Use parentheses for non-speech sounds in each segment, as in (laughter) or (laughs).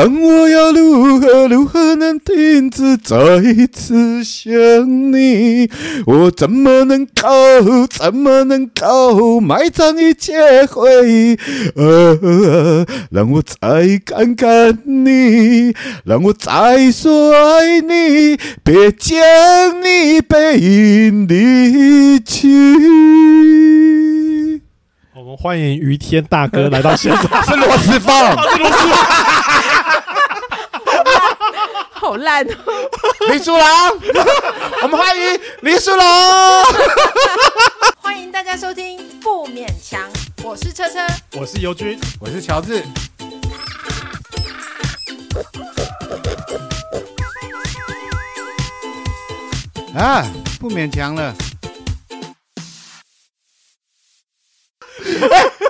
但我要如何如何能停止再次想你？我怎么能够怎么能够埋葬一切回忆？呃，让我再看看你，让我再说爱你，别将你背影离去。我们欢迎于天大哥来到现场，(laughs) 是螺蛳放，是螺蛳，好烂哦！(laughs) 林书郎，(laughs) 我们欢迎林书郎，(laughs) 欢迎大家收听不勉强，我是车车，我是尤军，我是乔治，啊，不勉强了。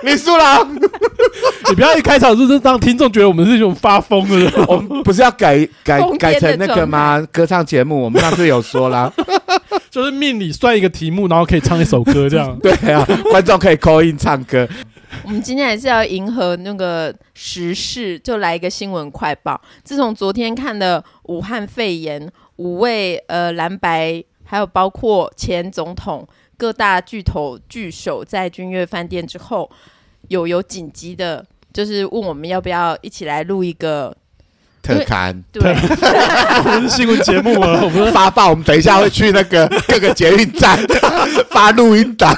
林书郎，(laughs) 你不要一开场就是让听众觉得我们是一种发疯的人。我们不是要改改改成那个吗？歌唱节目，我们上次有说啦，(laughs) 就是命里算一个题目，然后可以唱一首歌这样。(laughs) 对啊，观众可以 call in 唱歌。我们今天还是要迎合那个时事，就来一个新闻快报。自从昨天看的武汉肺炎，五位呃蓝白，还有包括前总统。各大巨头聚首在君悦饭店之后，有有紧急的，就是问我们要不要一起来录一个特刊。对，我们是新闻节目啊，我们 (laughs) 发报，我们等一下会去那个各个捷运站 (laughs) 发录音档。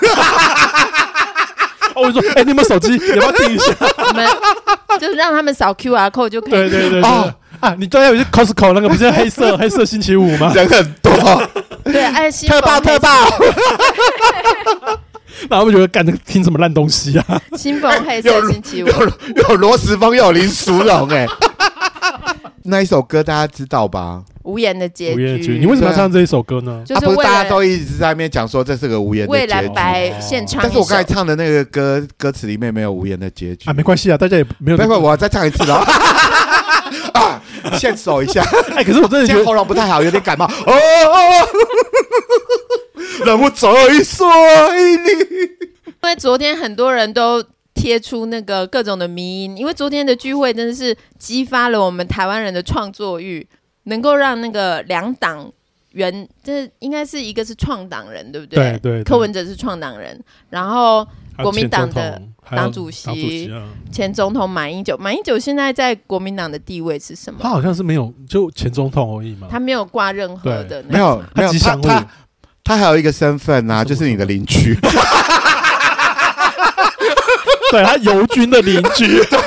我说，哎、欸，你们手机要不要听一下？(laughs) 我们就是让他们扫 QR code 就可以。对对对，对哦啊，你昨天有去 Costco 那个不是黑色 (laughs) 黑色星期五吗？人很多。对，爱心，特报特报，(laughs) 那我们觉得干的听什么烂东西啊？新丰黑色星期五，有有罗时丰，又有林淑荣，哎，那一首歌大家知道吧？无言的结局。你为什么要唱这一首歌呢？就是大家都一直在那边讲说这是个无言的结局。未来白现场，但是我刚才唱的那个歌歌词里面没有无言的结局啊，没关系啊，大家也没有。待会我要再唱一次哦。(laughs) 啊，先手一下。(laughs) 哎，可是我真的觉得喉咙不太好，有点感冒。哦，让我再说爱你。因为昨天很多人都贴出那个各种的迷因，因为昨天的聚会真的是激发了我们台湾人的创作欲，能够让那个两党原，这应该是一个是创党人，对不对？对对。柯文哲是创党人，然后国民党的。党主席、前总统马英九，马英九现在在国民党的地位是什么？他好像是没有，就前总统而已嘛。他没有挂任何的，没有，没有他他他还有一个身份呐，就是你的邻居。(laughs) 对他游军的邻居，(laughs) 对，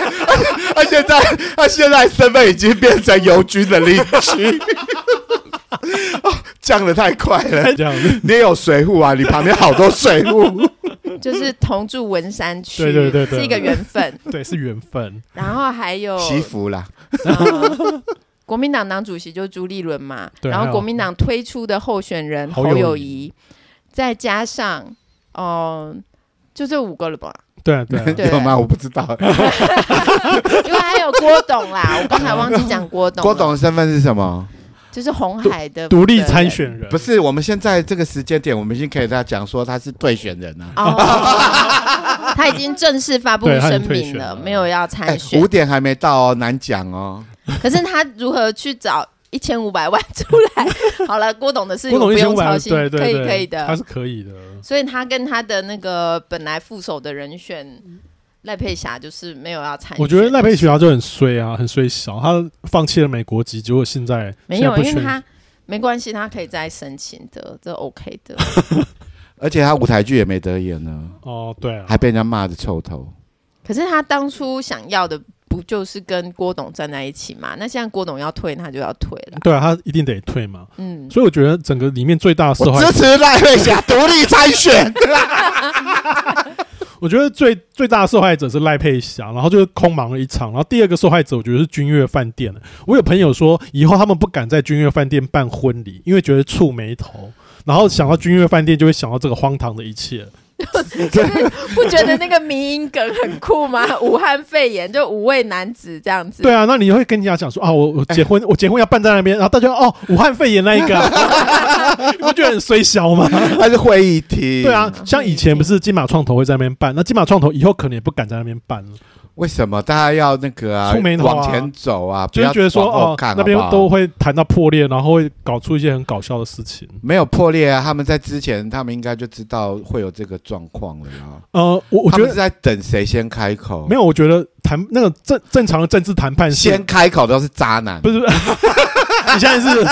他现在他现在身份已经变成游军的邻居。(laughs) 哦，降的太快了，这样子。你也有水户啊？你旁边好多水户。就是同住文山区，对对对对，是一个缘分，(laughs) 对，是缘分。然后还有祈福啦，呃、国民党党主席就是朱立伦嘛，然后国民党推出的候选人侯友宜，再加上哦、呃，就这五个了吧？对对 (laughs) 对，有吗？我不知道，(laughs) 因为还有郭董啦，我刚才忘记讲郭董。郭董的身份是什么？就是红海的独立参选人，不是？我们现在这个时间点，我们已经可以跟他讲说他是退选人了。哦，(laughs) 他已经正式发布声明了，没有要参选。五点还没到哦，难讲哦。可是他如何去找一千五百万出来？好了，郭董的事情不用操心，可以可以的，他是可以的。所以他跟他的那个本来副手的人选。赖佩霞就是没有要参选，我觉得赖佩霞就很衰啊，很衰小，他放弃了美国籍，结果现在没有，因为他没关系，他可以再申请的，这 OK 的。(laughs) 而且他舞台剧也没得演呢。哦，对啊，还被人家骂的臭头。可是他当初想要的不就是跟郭董站在一起嘛？那现在郭董要退，他就要退了。对啊，他一定得退嘛。嗯，所以我觉得整个里面最大的受害者支持赖佩霞独立参选。(laughs) 我觉得最最大的受害者是赖佩霞，然后就是空忙了一场。然后第二个受害者，我觉得是君悦饭店。我有朋友说，以后他们不敢在君悦饭店办婚礼，因为觉得触眉头。然后想到君悦饭店，就会想到这个荒唐的一切。(laughs) 不觉得那个迷因梗很酷吗？(laughs) 武汉肺炎就五位男子这样子。对啊，那你会跟人家讲说啊，我我结婚，欸、(laughs) 我结婚要办在那边，然后大家哦，武汉肺炎那一个，你不觉得很衰小吗？还是会议厅？对啊，像以前不是金马创投会在那边办，那金马创投以后可能也不敢在那边办了。为什么大家要那个啊？往前走啊！不要就是觉得说哦，往后看那边好都会谈到破裂，然后会搞出一些很搞笑的事情。没有破裂啊！他们在之前，他们应该就知道会有这个状况了呀。呃，我我觉得他们是在等谁先开口？没有，我觉得谈那个正正常的政治谈判是先开口都是渣男，不是？不是 (laughs) 你现在是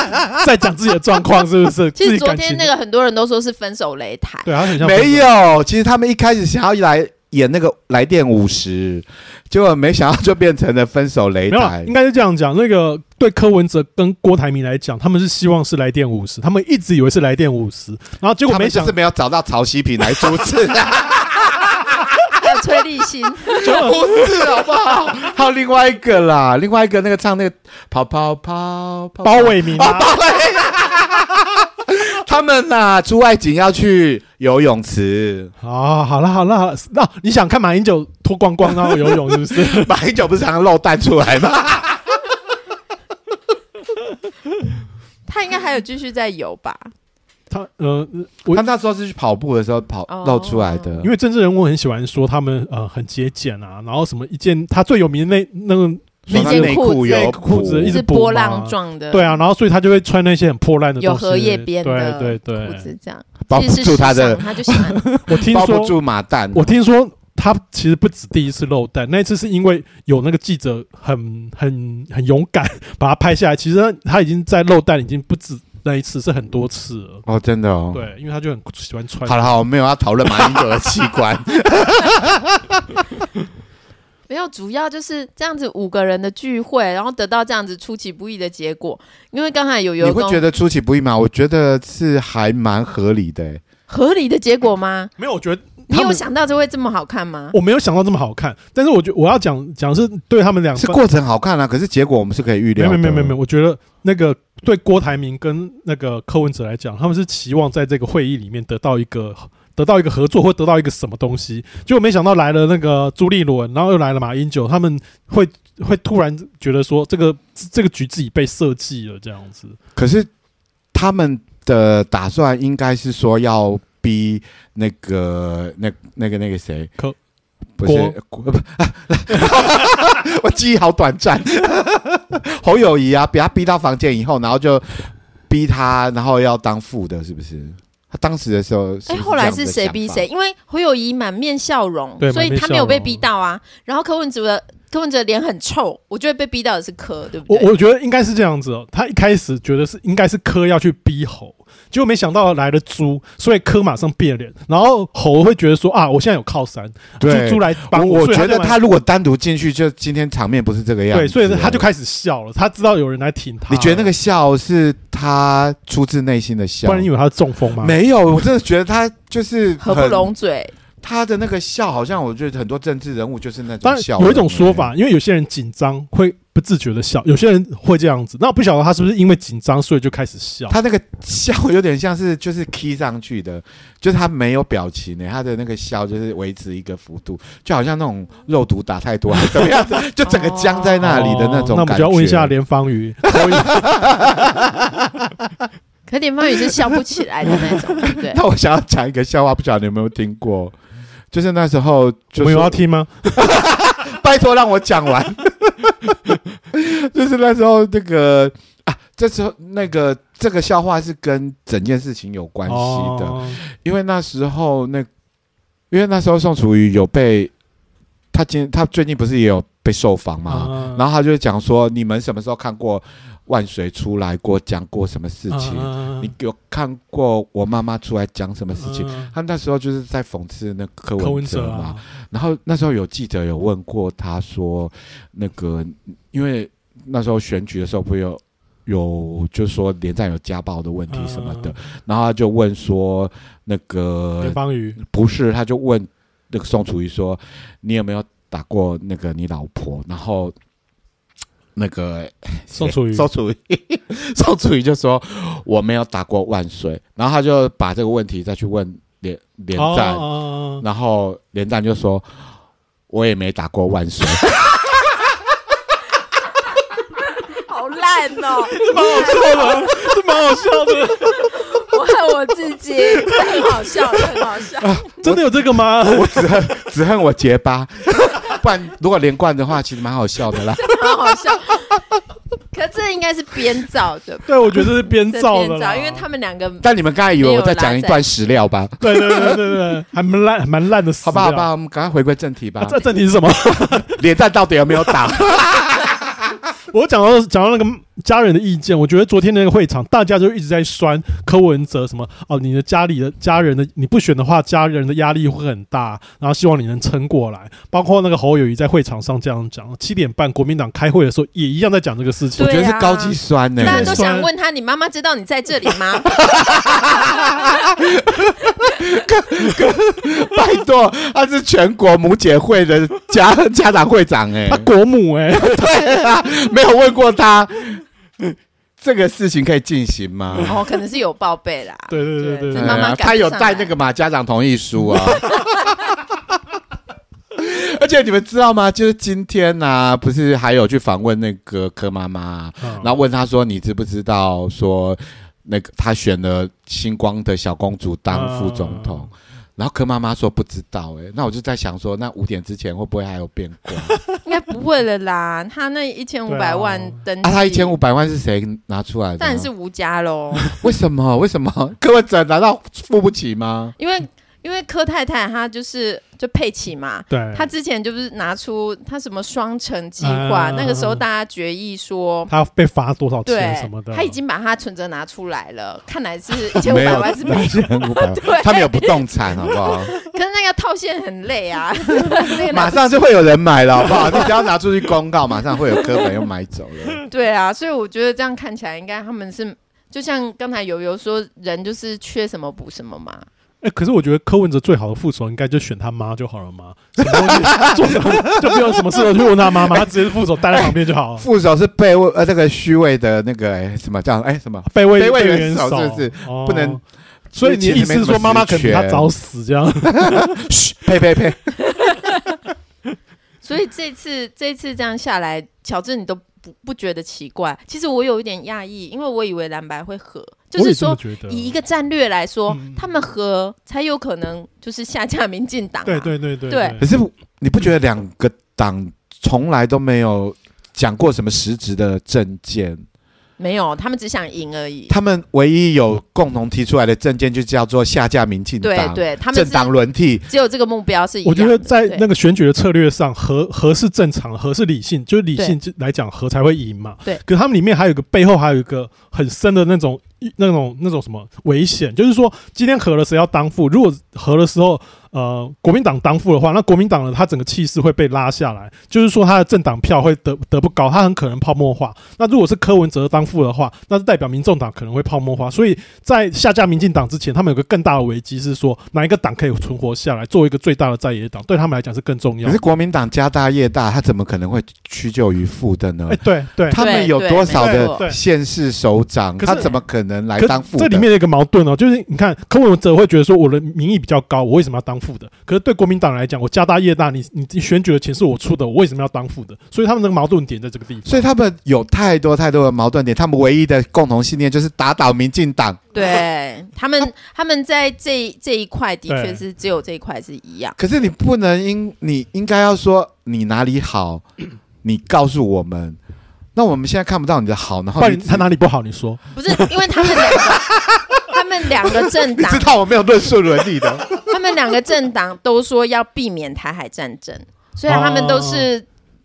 在讲自己的状况，是不是？(laughs) 其实昨感情天那个很多人都说是分手擂台，对，他很像没有。其实他们一开始想要来演那个来电五十，结果没想到就变成了分手擂没有啦，台应。该是这样讲。那个对柯文哲跟郭台铭来讲，他们是希望是来电五十，他们一直以为是来电五十，然后结果没想是没有找到曹希平来主持，还 (laughs) 有崔立新，就 (laughs) 不是好不好？还有另外一个啦，另外一个那个唱那个跑跑跑跑包伟民啊，(laughs) 他们呐、出外景要去游泳池，哦，好了好了好了，那你想看马英九脱光光然后游泳是不是？(laughs) 马英九不是常常露蛋出来吗？(laughs) 他应该还有继续在游吧？他呃，我他那时候是去跑步的时候跑哦露出来的，因为政治人物很喜欢说他们呃很节俭啊，然后什么一件他最有名的那那个那件内裤子有裤子一直波浪状的，对啊，然后所以他就会穿那些很破烂的东西，有荷叶边的对对对，裤子这样，包不其实是住他的，他就喜欢 (laughs) 我听说包不住马蛋。我听说他其实不止第一次漏蛋，那一次是因为有那个记者很很很勇敢把他拍下来。其实他他已经在漏蛋，已经不止那一次，是很多次了。哦，真的哦。对，因为他就很喜欢穿。好了，好，我没有要讨论马英九的器官。没有，主要就是这样子五个人的聚会，然后得到这样子出其不意的结果。因为刚才有有你会觉得出其不意吗？我觉得是还蛮合理的、欸。合理的结果吗？没有，我觉得你有想到这会这么好看吗？我没有想到这么好看，但是我觉得我要讲讲是对他们两个是过程好看啊，可是结果我们是可以预料的。没有没有没有没有，我觉得那个对郭台铭跟那个柯文哲来讲，他们是期望在这个会议里面得到一个得到一个合作，或得到一个什么东西。结果没想到来了那个朱立伦，然后又来了马英九，他们会会突然觉得说这个这个局自己被设计了这样子。可是他们的打算应该是说要逼那个那那个那个谁可不是 (laughs) 我记忆好短暂。(laughs) 侯友谊啊，被他逼到房间以后，然后就逼他，然后要当副的，是不是？他当时的时候哎，是后来是谁逼谁？因为侯友谊满面笑容，所以他没有被逼到啊。然后柯文哲的柯文哲脸很臭，我觉得被逼到的是柯，对不我对？我我觉得应该是这样子哦，他一开始觉得是应该是柯要去逼猴，结果没想到来了猪，所以柯马上变脸，然后猴会觉得说啊，我现在有靠山，对猪猪来帮我我觉得他如果单独进去，就今天场面不是这个样子。对，所以他就开始笑了，他知道有人来挺他。你觉得那个笑是他出自内心的笑？不然你以为他是中风吗？没有，我真的觉得他就是合不拢嘴，他的那个笑，好像我觉得很多政治人物就是那当种笑。然有一种说法，因为有些人紧张会不自觉的笑，有些人会这样子。那我不晓得他是不是因为紧张所以就开始笑。他那个笑有点像是就是 key 上去的，就是他没有表情呢，他的那个笑就是维持一个幅度，就好像那种肉毒打太多还是怎么样子，(laughs) 就整个僵在那里的那种感觉。哦那我们就要问一下连方瑜，(laughs) 可连方宇是笑不起来的那种，对不对？(laughs) 那我想要讲一个笑话，不晓得你有没有听过？就是那时候我就们有要听吗？(laughs) 拜托让我讲完。(laughs) 就是那时候那个啊，这时候那个这个笑话是跟整件事情有关系的，哦因为那时候那因为那时候宋楚瑜有被他今他最近不是也有被受访嘛，啊。然后他就讲说，你们什么时候看过万水出来过讲过什么事情？啊你有看过我妈妈出来讲什么事情？啊他那时候就是在讽刺那个柯柯文文哲嘛，哲啊，然后那时候有记者有问过他说，那个因为那时候选举的时候不是有有就是说连战有家暴的问题什么的，啊。然后他就问说那个不是，他就问那个宋楚瑜说，你有没有打过那个你老婆？然后那个宋楚瑜宋楚瑜，宋楚瑜 (laughs) 就说我没有打过万岁，然后他就把这个问题再去问连连战。哦然后连战就说：“我也没打过万岁。(laughs) 好烂哦，(laughs) 这蛮好笑的，这蛮好笑的，我恨我自己，很好笑，很好笑。真的有这个吗？我只恨只恨我结巴。(laughs) 不然如果连贯的话，其实蛮好笑的啦。蛮好笑。可这应该是编造的，对，我觉得这是编造的啦，因为他们两个。但你们刚才以为我在讲一段史料吧？对对对对对，还蛮烂，蛮烂的史料。好吧，好吧，我们赶快回归正题吧。这正题是什么？连战到底有没有打？我讲到讲到那个家人的意见，我觉得昨天那个会场，大家就一直在酸柯文哲什么哦，你的家里的家人的你不选的话，家人的压力会很大，然后希望你能撑过来。包括那个侯友谊在会场上这样讲，七点半国民党开会的时候也一样在讲这个事情。我觉得是高级酸呢、欸，大家都想问他，你妈妈知道你在这里吗？(laughs) 拜托，他是全国母姐会的家家长会长哎、欸，他国母哎、欸，(laughs) 对啊，没有问过他，(laughs) 这个事情可以进行吗？哦，可能是有报备啦。对对对对，对，妈妈他有带那个嘛家长同意书啊。(laughs) 而且你们知道吗？就是今天呢、啊，不是还有去访问那个柯妈妈，然后问他说：“你知不知道说那个他选了星光的小公主当副总统？”然后柯妈妈说不知道。哎，那我就在想说，那五点之前会不会还有变卦？(laughs) 应该不会了啦。他那一千五百万登记，啊，他一千五百万是谁拿出来的？当然是吴家喽。(laughs) 为什么？为什么？柯文哲难道付不起吗？因为。因为柯太太她就是就佩奇嘛，对，她之前就是拿出她什么双城计划，那个时候大家决议说她被罚多少钱什么的，她已经把她存折拿出来了，看来是 (laughs) 一千五百万是没有，一千五百万，(laughs) 他们有不动产好不好？(laughs) 可是那个套现很累啊，马上就会有人买了好不好？你只要拿出去公告，马上会有柯粉又买走了。对啊，所以我觉得这样看起来应该他们是就像刚才游游说，人就是缺什么补什么嘛。哎、欸，可是我觉得柯文哲最好的副手应该就选他妈就好了嘛，什么东西做什么就不用什么事都去问他妈妈，他直接是副手待在旁边就好了。副手是备位呃这个虚位的那个什么叫哎、欸、什么备位备位元首是不是、哦、不能？所以你的意思是说妈妈可能比他早死这样？(laughs) 嘘，呸呸呸！(laughs) 所以这次这次这样下来，乔治你都不不觉得奇怪？其实我有一点讶异，因为我以为蓝白会合。就是说，以一个战略来说，嗯、他们合才有可能就是下架民进党、啊。对对对对，对。可是你不觉得两个党从来都没有讲过什么实质的政见？没有，他们只想赢而已。他们唯一有共同提出来的证件就叫做下架民进党。对对，他们政党轮替，只有这个目标是一样。我觉得在那个选举的策略上，和和是正常，和是理性，就是理性来讲，和才会赢嘛。对。可是他们里面还有一个背后还有一个很深的那种那种那种什么危险，就是说今天合了谁要当副？如果和的时候。呃，国民党当副的话，那国民党呢，他整个气势会被拉下来，就是说他的政党票会得得不高，他很可能泡沫化。那如果是柯文哲当副的话，那是代表民众党可能会泡沫化。所以在下架民进党之前，他们有个更大的危机是说，哪一个党可以存活下来，作为一个最大的在野党，对他们来讲是更重要。可是国民党家大业大，他怎么可能会屈就于副的呢？哎、欸，对对，他们有多少的县市首长，他怎么可能来当副的？这里面的一个矛盾哦，就是你看柯文哲会觉得说，我的民意比较高，我为什么要当副的？可是对。国民党来讲，我家大业大，你你选举的钱是我出的，我为什么要当副的？所以他们的矛盾点在这个地方。所以他们有太多太多的矛盾点，他们唯一的共同信念就是打倒民进党。对 (laughs) 他们，他们在这这一块的确是只有这一块是一样。可是你不能应，你应该要说你哪里好，你告诉我们。那我们现在看不到你的好，然后你他哪里不好？你说不是，因为他们两个，(laughs) 他们两个政党，你知道我没有论述伦理的。(laughs) 他们两个政党都说要避免台海战争，虽然他们都是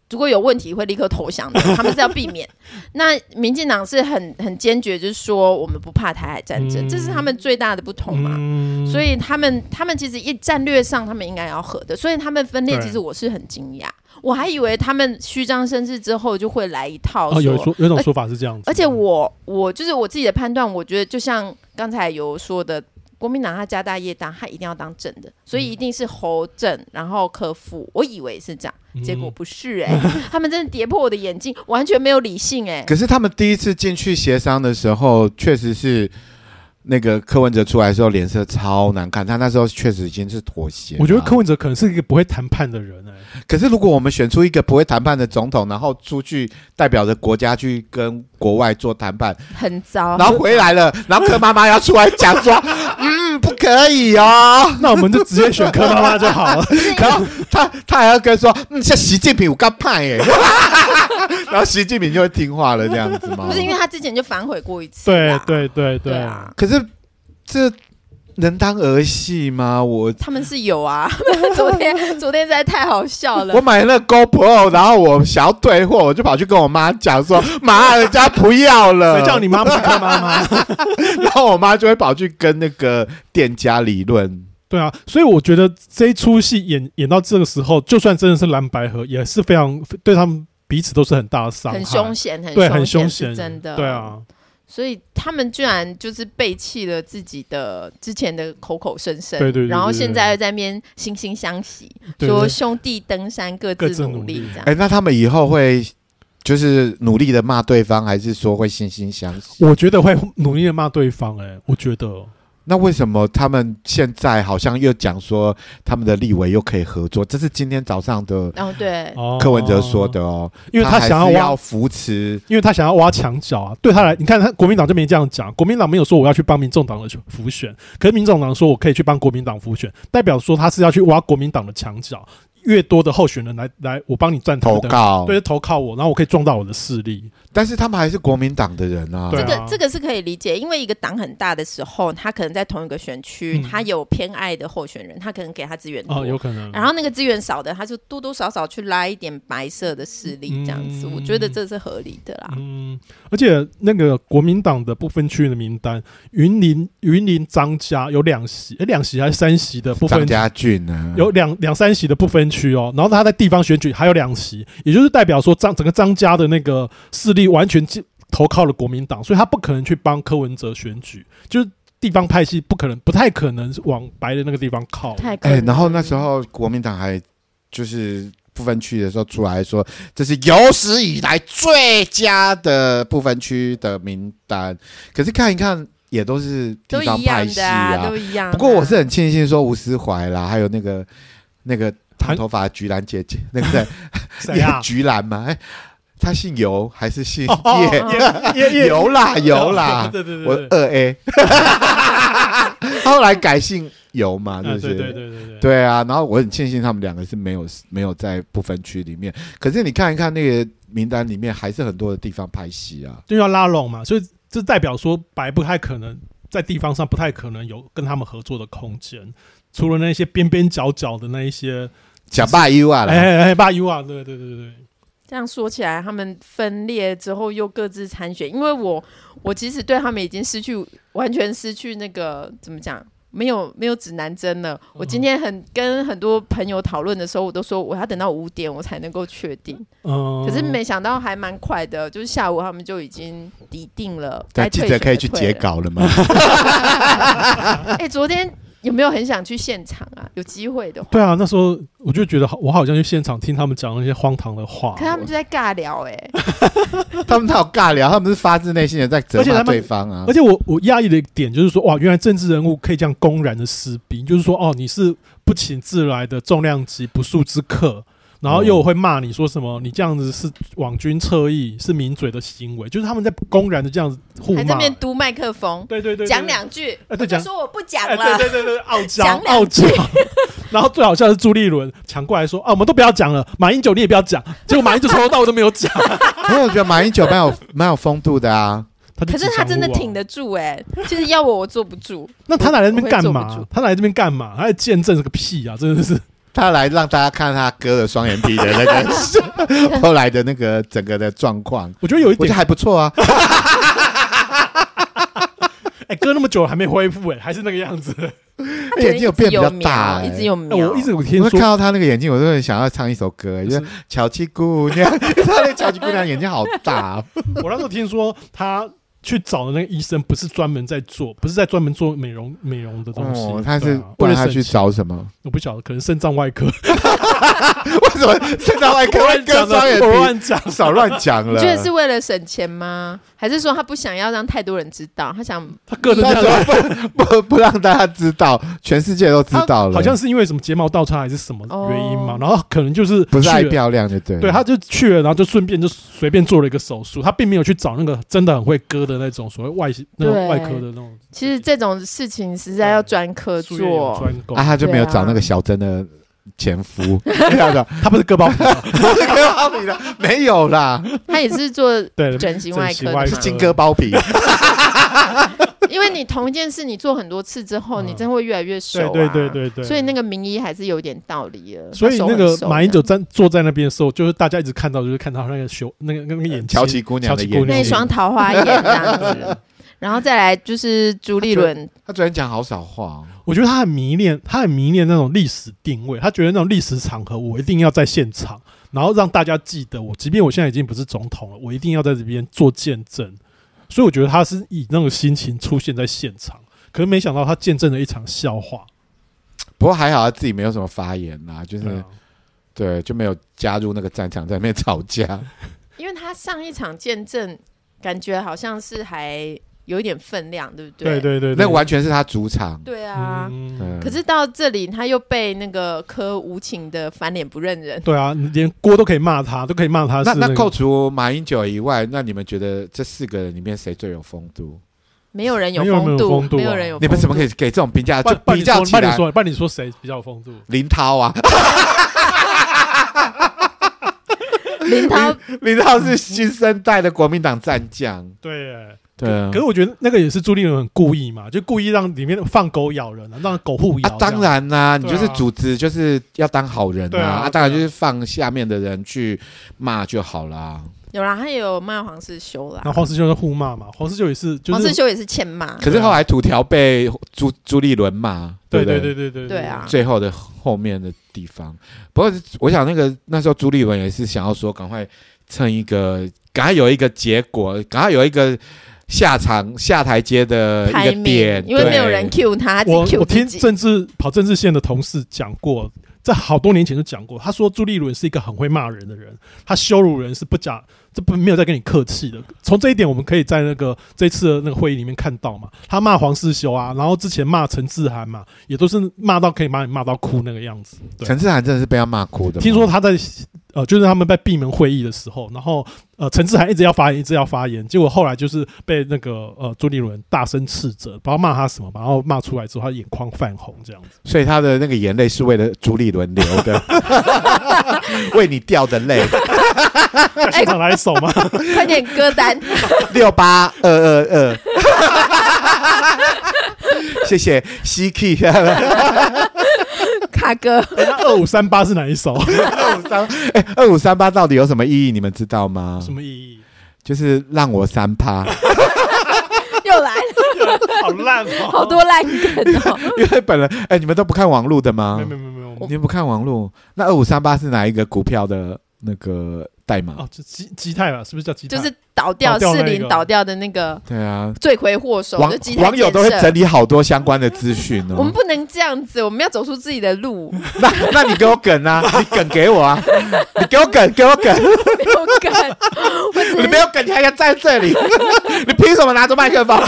如果有问题会立刻投降的，(laughs) 他们是要避免。那民进党是很很坚决，就是说我们不怕台海战争，嗯、这是他们最大的不同嘛。嗯、所以他们他们其实一战略上他们应该要合的，所以他们分裂其实我是很惊讶。我还以为他们虚张声势之后就会来一套，哦、有说有种说法是这样子。而且我我就是我自己的判断，我觉得就像刚才有说的，国民党他家大业大，他一定要当正的，所以一定是侯正，然后柯副。我以为是这样，结果不是哎、欸，嗯、(laughs) 他们真的跌破我的眼镜，完全没有理性哎、欸。可是他们第一次进去协商的时候，确实是。那个柯文哲出来的时候脸色超难看，他那时候确实已经是妥协。我觉得柯文哲可能是一个不会谈判的人哎、欸。可是如果我们选出一个不会谈判的总统，然后出去代表着国家去跟国外做谈判，很糟。然后回来了，(laughs) 然后柯妈妈要出来讲说，(laughs) 嗯，不可可以哦。那我们就直接选柯妈妈就好了。(laughs) 然后他他还要跟说，嗯，像习近平我刚派哎，然后习近平就会听话了这样子吗？不是，因为他之前就反悔过一次。对对对对啊！可是这。能当儿戏吗？我他们是有啊，(laughs) 昨天昨天实在太好笑了。我买了 GoPro，然后我想要退货，我就跑去跟我妈讲说：“妈，人家不要了。”谁叫你妈不是柯妈妈？(laughs) 然后我妈就会跑去跟那个店家理论。对啊，所以我觉得这一出戏演演到这个时候，就算真的是蓝白河，也是非常对他们彼此都是很大的伤害，很凶险，很对，很凶险，真的，对啊。所以他们居然就是背弃了自己的之前的口口声声，对对，对，然后现在又在那边惺惺相惜，对对对，说兄弟登山各自努力这样。哎、欸，那他们以后会就是努力的骂对方，还是说会惺惺相惜？我觉得会努力的骂对方、欸。哎，我觉得。那为什么他们现在好像又讲说他们的立委又可以合作？这是今天早上的哦，对，柯文哲说的哦，因为他想要要扶持，因为他想要挖墙脚啊。对他来，你看他国民党就没这样讲，国民党没有说我要去帮民众党的浮选，可是民众党说我可以去帮国民党浮选，代表说他是要去挖国民党的墙角。越多的候选人来来，我帮你站投靠，对，投靠我，然后我可以壮大我的势力。但是他们还是国民党的人啊，这个这个是可以理解，因为一个党很大的时候，他可能在同一个选区，他有偏爱的候选人，他可能给他资源多，有可能。然后那个资源少的，他就多多少少去拉一点白色的势力，这样子，我觉得这是合理的啦。嗯，而且那个国民党的不分区的名单，云林云林张家有两席，哎，两席还是三席的不分区？张家俊呢？有两两三席的不分区哦，然后他在。地方选举还有两席，也就是代表说张整个张家的那个势力完全投靠了国民党，所以他不可能去帮柯文哲选举，就是地方派系不可能，不太可能往白的那个地方靠。哎、欸，然后那时候国民党还就是不分区的时候出来说，这是有史以来最佳的不分区的名单，可是看一看也都是地方派系啊，都一样。不过我是很庆幸说吴思怀啦，还有那个那个。长头发的菊兰姐姐，(laughs) 那个在谁啊？(laughs) 菊兰吗？哎，他姓尤还是姓叶？游啦，游啦，对对对，我二 A，(laughs) 后来改姓尤嘛，是不是？对对对对对啊！然后我很庆幸他们两个是没有没有在不分区里面，可是你看一看那个名单里面，还是很多的地方拍戏啊，就要拉拢嘛，所以这代表说白不太可能在地方上不太可能有跟他们合作的空间，除了那些边边角角的那一些。假霸 U 啊，哎哎，霸 U 啊，对对对对。这样说起来，他们分裂之后又各自参选，因为我我其实对他们已经失去完全失去那个怎么讲，没有没有指南针了。我今天很跟很多朋友讨论的时候，我都说我要等到五点我才能够确定。嗯，可是没想到还蛮快的，就是下午他们就已经底定了。那记者可以去截稿了吗？(laughs) 哎，昨天。有没有很想去现场啊？有机会的话。对啊，那时候我就觉得我好像去现场听他们讲那些荒唐的话。可他们就在尬聊哎、欸，(laughs) 他们他有尬聊，他们是发自内心的在责骂对方啊。而且我我压抑的一点就是说，哇，原来政治人物可以这样公然的撕逼，就是说哦，你是不请自来的重量级不速之客。然后又会骂你说什么？你这样子是网军侧翼，是抿嘴的行为，就是他们在公然的这样子互骂，还在那边嘟麦克风，对对对，讲两句，哎，对，讲说我不讲了，欸、对对对对，傲娇傲娇。(laughs) 然后最好笑的是朱立伦抢过来说啊，我们都不要讲了，马英九你也不要讲，结果马英九从头到尾都没有讲。(laughs) 因为我觉得马英九蛮有蛮有风度的啊，他可是他真的挺得住哎、欸，其实要我我坐不住。那他来这边干嘛？他来这边干嘛？他在见证这个屁啊！真的是。他来让大家看他割了双眼皮的那个 (laughs) 后来的那个整个的状况，我觉得有一点还不错啊。(laughs) 哎，割那么久了还没恢复，哎，还是那个样子。眼睛有变比较大，一直有苗。我一直有听说看到他那个眼睛，我都很想要唱一首歌，(laughs) 就是巧妻姑娘。他那巧妻姑娘眼睛好大。我那时候听说他。去找的那个医生不是专门在做，不是在专门做美容美容的东西。哦、他是为了他去找什么？我不晓得，可能肾脏外科。(laughs) 为什么肾脏外科乱讲？乱讲，少乱讲了。你觉得是为了省钱吗？还是说他不想要让太多人知道？他想他个人不 (laughs) 不不让大家知道，全世界都知道了。好像是因为什么睫毛倒插还是什么原因嘛？哦、然后可能就是不是爱漂亮就对。对，他就去了，然后就顺便就随便做了一个手术。他并没有去找那个真的很会割的。的那种所谓外那种外科的那种。其实这种事情实在要专科做，专攻。啊，他就没有找那个小珍的前夫，(laughs) 他不是割包皮，不是割包皮的，没有啦，他也是做 (laughs) 整形外科，是金割包皮。(laughs) (laughs) 因为你同一件事，你做很多次之后，嗯、你真的会越来越熟、啊。对对对对对。所以那个名医还是有点道理的。所以那个马英九站坐在那边的时候，就是大家一直看到，就是看到那个修，那个那个眼睛，乔琪姑娘的眼，那双桃花眼这样子。(laughs) 然后再来就是朱立伦，他昨天讲好少话。我觉得他很迷恋，他很迷恋那种历史定位。他觉得那种历史场合，我一定要在现场，然后让大家记得我，即便我现在已经不是总统了，我一定要在这边做见证。所以我觉得他是以那种心情出现在现场，可是没想到他见证了一场笑话。不过还好他自己没有什么发言呐，就是对，啊、对，就没有加入那个战场在那边吵架。因为他上一场见证，感觉好像是还。有一点分量，对不对？对对对，那完全是他主场。对啊，嗯、可是到这里他又被那个柯无情的翻脸不认人。对啊，连郭都可以骂他，都可以骂他、那个。那那扣除马英九以外，那你们觉得这四个人里面谁最有风度？没有人有风度，没有人有。你们怎么可以给这种评价？就比较起来，那你说，帮你说谁比较有风度？林涛啊，(laughs) 林涛，(laughs) 林涛是新生代的国民党战将。对。对啊，可是我觉得那个也是朱立伦很故意嘛，就故意让里面放狗咬人啊，让狗互咬。当然啦，你就是组织就是要当好人啊，啊，当然就是放下面的人去骂就好啦。有啦，他也有骂黄世修啦。那黄世修是互骂嘛，黄世修也是，黄世修也是欠骂。可是后来土条被朱朱立伦骂，对对对对对对啊。最后的后面的地方，不过我想那个那时候朱立伦也是想要说，赶快趁一个，赶快有一个结果，赶快有一个。下场下台阶的一个点，因为没有人 cue 他，他我我听政治跑政治线的同事讲过，在好多年前就讲过，他说朱立伦是一个很会骂人的人，他羞辱人是不假，这不没有在跟你客气的。从这一点，我们可以在那个这次的那个会议里面看到嘛，他骂黄世修啊，然后之前骂陈志涵嘛，也都是骂到可以把你骂到哭那个样子。陈志涵真的是被他骂哭的，听说他在。呃，就是他们在闭门会议的时候，然后呃，陈志涵一直要发言，一直要发言，结果后来就是被那个呃朱立伦大声斥责，不知道骂他什么，然后骂出来之后，他眼眶泛红这样子。所以他的那个眼泪是为了朱立伦流的，(laughs) 为你掉的泪。(laughs) 现场来一首吗？(laughs) 快点歌单六八二二二，谢谢 CK。卡哥，二五三八是哪一首？(laughs) 二五三，哎，二五三八到底有什么意义？你们知道吗？什么意义？就是让我三趴。又来了，(laughs) 好烂哦，好多烂梗哦。(laughs) 因为本来，哎，你们都不看网络的吗？没有没有没有，你们不看网络？那二五三八是哪一个股票的那个？代码哦，就基基泰吧，是不是叫基泰？就是倒掉四零倒掉的那个。对啊，罪魁祸首。网网友都会整理好多相关的资讯哦。(laughs) 我们不能这样子，我们要走出自己的路。(laughs) 那那你给我梗啊，(laughs) 你梗给我啊，你给我梗，给我梗。没有梗，你没有梗，你还敢在这里？你凭什么拿着麦克风？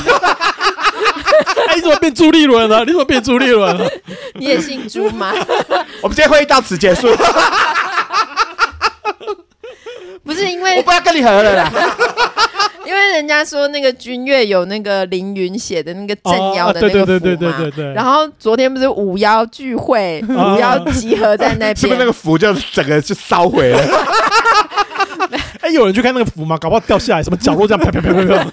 你怎么变朱立伦了？你怎么变朱立伦了？你也姓朱吗？我们今天会议到此结束。不是因为我不要跟你合了啦，(laughs) 因为人家说那个君越有那个凌云写的那个镇妖的那个符嘛，然后昨天不是五妖聚会，(laughs) 五妖集合在那边，是不是那个符就整个就烧毁了？(laughs) 哎，有人去看那个符吗？搞不好掉下来，什么角落这样啪啪啪啪啪。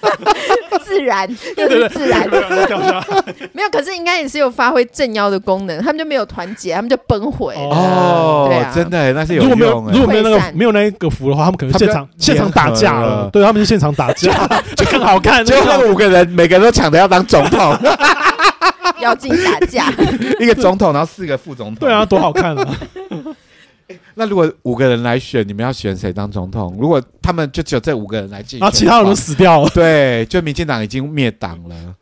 自然又是自然，(laughs) 没有，可是应该也是有发挥镇妖的功能，他们就没有团结，他们就崩毁哦，对啊，真的那是有用。如果没有如果没有那个没有那个符的话，他们可能现场现场打架了。对，他们就现场打架，(laughs) 就更好看。就那五个人，每个人都抢着要当总统，(laughs) 妖精打架，一个总统，然后四个副总统，对啊，多好看啊！那如果五个人来选，你们要选谁当总统？如果他们就只有这五个人来竞选，然后其他人都死掉了，(laughs) 对，就民进党已经灭党了，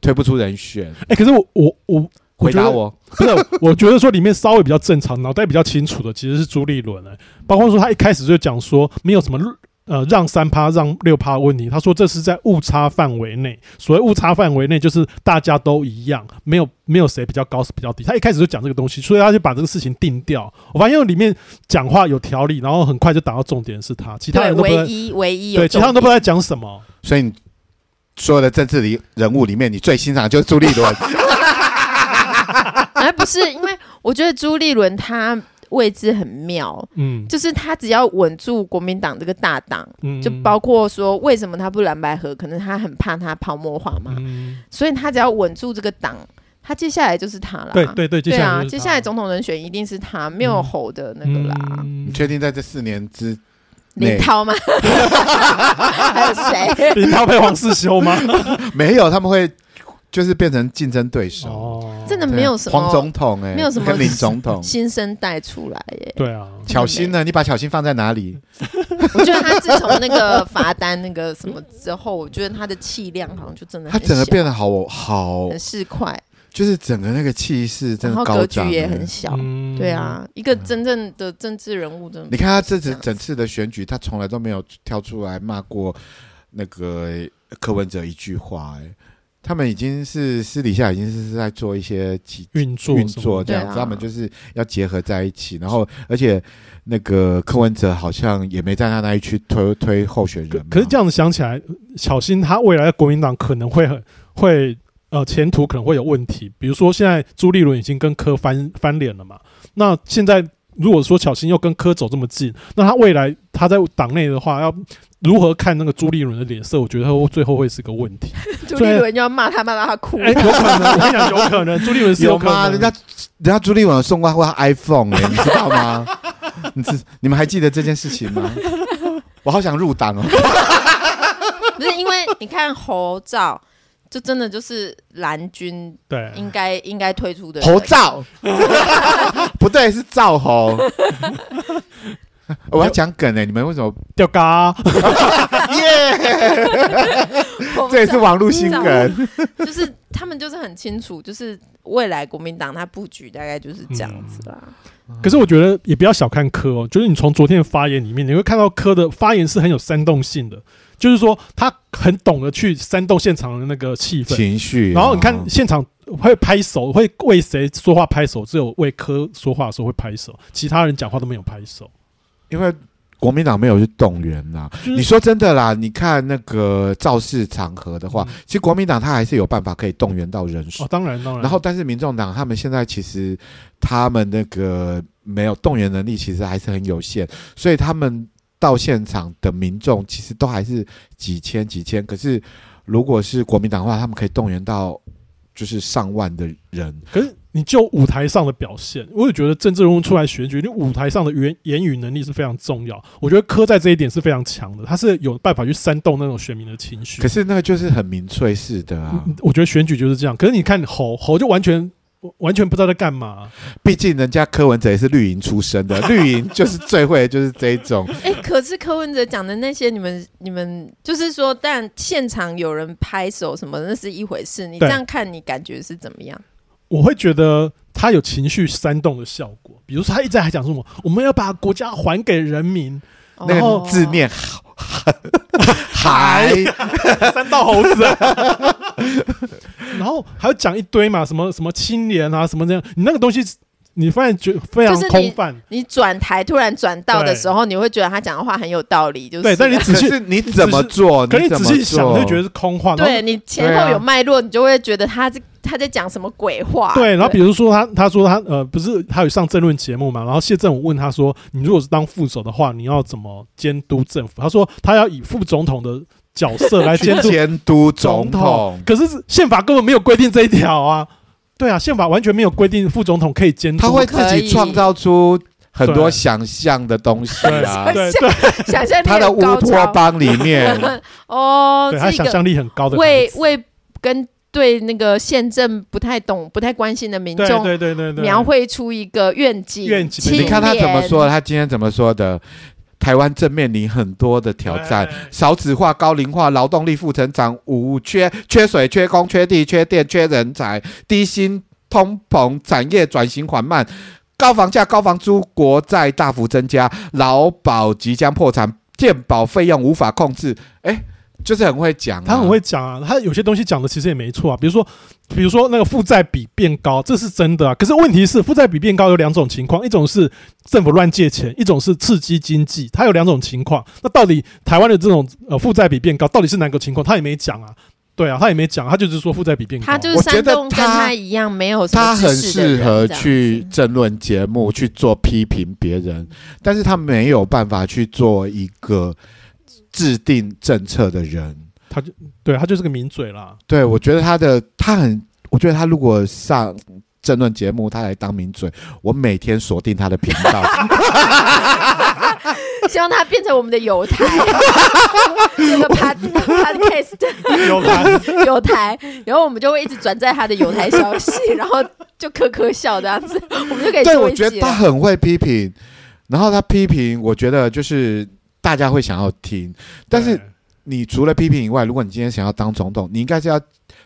推不出人选。哎、欸，可是我我我回答我，不是，我觉得说里面稍微比较正常、脑袋比较清楚的，其实是朱立伦、欸。包括说他一开始就讲说没有什么。呃，让三趴让六趴问题，他说这是在误差范围内。所谓误差范围内，就是大家都一样，没有没有谁比较高，是比较低。他一开始就讲这个东西，所以他就把这个事情定掉。我发现里面讲话有条理，然后很快就打到重点，是他，其他人都不唯一唯一对，其他人都不知道在讲什么。所以所有的政治里人物里面，你最欣赏的就是朱立伦。(laughs) 哎，不是，因为我觉得朱立伦他位置很妙，嗯，就是他只要稳住国民党这个大党，嗯，就包括说为什么他不蓝白合，可能他很怕他泡沫化嘛，嗯，所以他只要稳住这个党，他接下来就是他了，对对对，对啊，接下来总统人选一定是他，没有侯的那个啦。嗯、你确定在这四年之林涛吗？(laughs) 还有谁？(laughs) 林涛配黄世修吗？(laughs) 没有，他们会。就是变成竞争对手，哦、真的没有什么黄总统哎、欸，没有什么跟林总统。新生代出来耶、欸。对啊，巧心呢？你把巧心放在哪里？(laughs) 我觉得他自从那个罚单那个什么之后，我觉得他的气量好像就真的，他整个变得好好。很市侩，就是整个那个气势真的高涨、欸，格局也很小。嗯、对啊，一个真正的政治人物真的，你看他这次整次的选举，他从来都没有跳出来骂过那个柯文哲一句话哎、欸。他们已经是私底下已经是在做一些运作运作这样子，啊、他们就是要结合在一起，然后而且那个柯文哲好像也没在他那一区推推候选人。可是这样子想起来，小心他未来的国民党可能会很会呃前途可能会有问题，比如说现在朱立伦已经跟柯翻翻脸了嘛，那现在如果说小新又跟柯走这么近，那他未来他在党内的话要。如何看那个朱立伦的脸色？我觉得他最后会是个问题。(laughs) 朱立伦要骂他，骂到他哭。哎，有可能，我跟你讲，有可能。朱立伦是有可能。有吗？人家，人家朱立伦送过他 iPhone 哎，你知道吗？(laughs) 你知你们还记得这件事情吗？(laughs) 我好想入党哦。不是因为你看侯照，就真的就是蓝军对，应该应该推出的侯照，不对，是赵侯。(laughs) 我要讲梗哎，你们为什么掉嘎？(laughs) 耶！(laughs) 这也是网络新梗，就是他们就是很清楚，就是未来国民党他布局大概就是这样子啦。可是我觉得也不要小看柯哦，就是你从昨天的发言里面，你会看到柯的发言是很有煽动性的，就是说他很懂得去煽动现场的那个气氛、情绪。然后你看现场会拍手，会为谁说话拍手，只有为柯说话的时候会拍手，其他人讲话都没有拍手。因为国民党没有去动员呐，就是、你说真的啦，你看那个造势场合的话，嗯、其实国民党他还是有办法可以动员到人数。哦，当然当然。然后，但是民众党他们现在其实他们那个没有动员能力，其实还是很有限，所以他们到现场的民众其实都还是几千几千。可是如果是国民党的话，他们可以动员到就是上万的人。可是。你就舞台上的表现，我也觉得政治人物出来选举，你舞台上的言言语能力是非常重要。我觉得柯在这一点是非常强的，他是有办法去煽动那种选民的情绪。可是那个就是很民粹式的啊，我觉得选举就是这样。可是你看侯侯就完全完全不知道在干嘛。毕竟人家柯文哲也是绿营出身的，绿营就是最会的就是这一种。(laughs) 哎、欸，可是柯文哲讲的那些，你们你们就是说，但现场有人拍手什么，那是一回事。你这样看，你感觉是怎么样？我会觉得他有情绪煽动的效果，比如说他一直在还讲什么，我们要把国家还给人民，那个字念 (laughs) 还。三道猴子，(laughs) 然后还要讲一堆嘛，什么什么青年啊，什么这样，你那个东西你发现觉非常空泛。你转台突然转到的时候，你会觉得他讲的话很有道理，就是对。但 (laughs) 你仔细你怎么做？可你仔细想，就觉得是空话。对你前后有脉络，你就会觉得他这。他在讲什么鬼话？对，然后比如说他，他说他呃，不是他有上政论节目嘛？然后谢震武问他说：“你如果是当副手的话，你要怎么监督政府？”他说：“他要以副总统的角色来监督监督总统。”可是宪法根本没有规定这一条啊！对啊，宪法完全没有规定副总统可以监督，他会自己创造出很多想象的东西啊！对对，想象他的乌托邦里面 (laughs) 哦，他想象力很高的，为为跟。对那个宪政不太懂、不太关心的民众，对对对对，描绘出一个愿景。愿景，你看他怎么说？他今天怎么说的？台湾正面临很多的挑战：少子化、高龄化、劳动力负成长、五缺、缺水、缺工、缺地、缺电、缺人才、低薪、通膨、产业转型缓慢、高房价、高房租、国债大幅增加、劳保即将破产、健保费用无法控制。哎。就是很会讲、啊，他很会讲啊，他有些东西讲的其实也没错啊，比如说，比如说那个负债比变高，这是真的啊。可是问题是，负债比变高有两种情况，一种是政府乱借钱，一种是刺激经济，它有两种情况。那到底台湾的这种呃负债比变高，到底是哪个情况？他也没讲啊。对啊，他也没讲，他就是说负债比变高。他就是山洞跟他一样，没有他很适合去争论节目去做批评别人，但是他没有办法去做一个制定政策的人。他就对他就是个名嘴啦。对，我觉得他的他很，我觉得他如果上政论节目，他来当名嘴，我每天锁定他的频道。(laughs) 希望他变成我们的友台，(laughs) 这个 pod podcast 友台 (laughs) 友台，然后我们就会一直转载他的友台消息，然后就呵呵笑这样子，我们就可以。对，我觉得他很会批评，然后他批评，我觉得就是大家会想要听。但是你除了批评以外，如果你今天想要当总统，你应该是要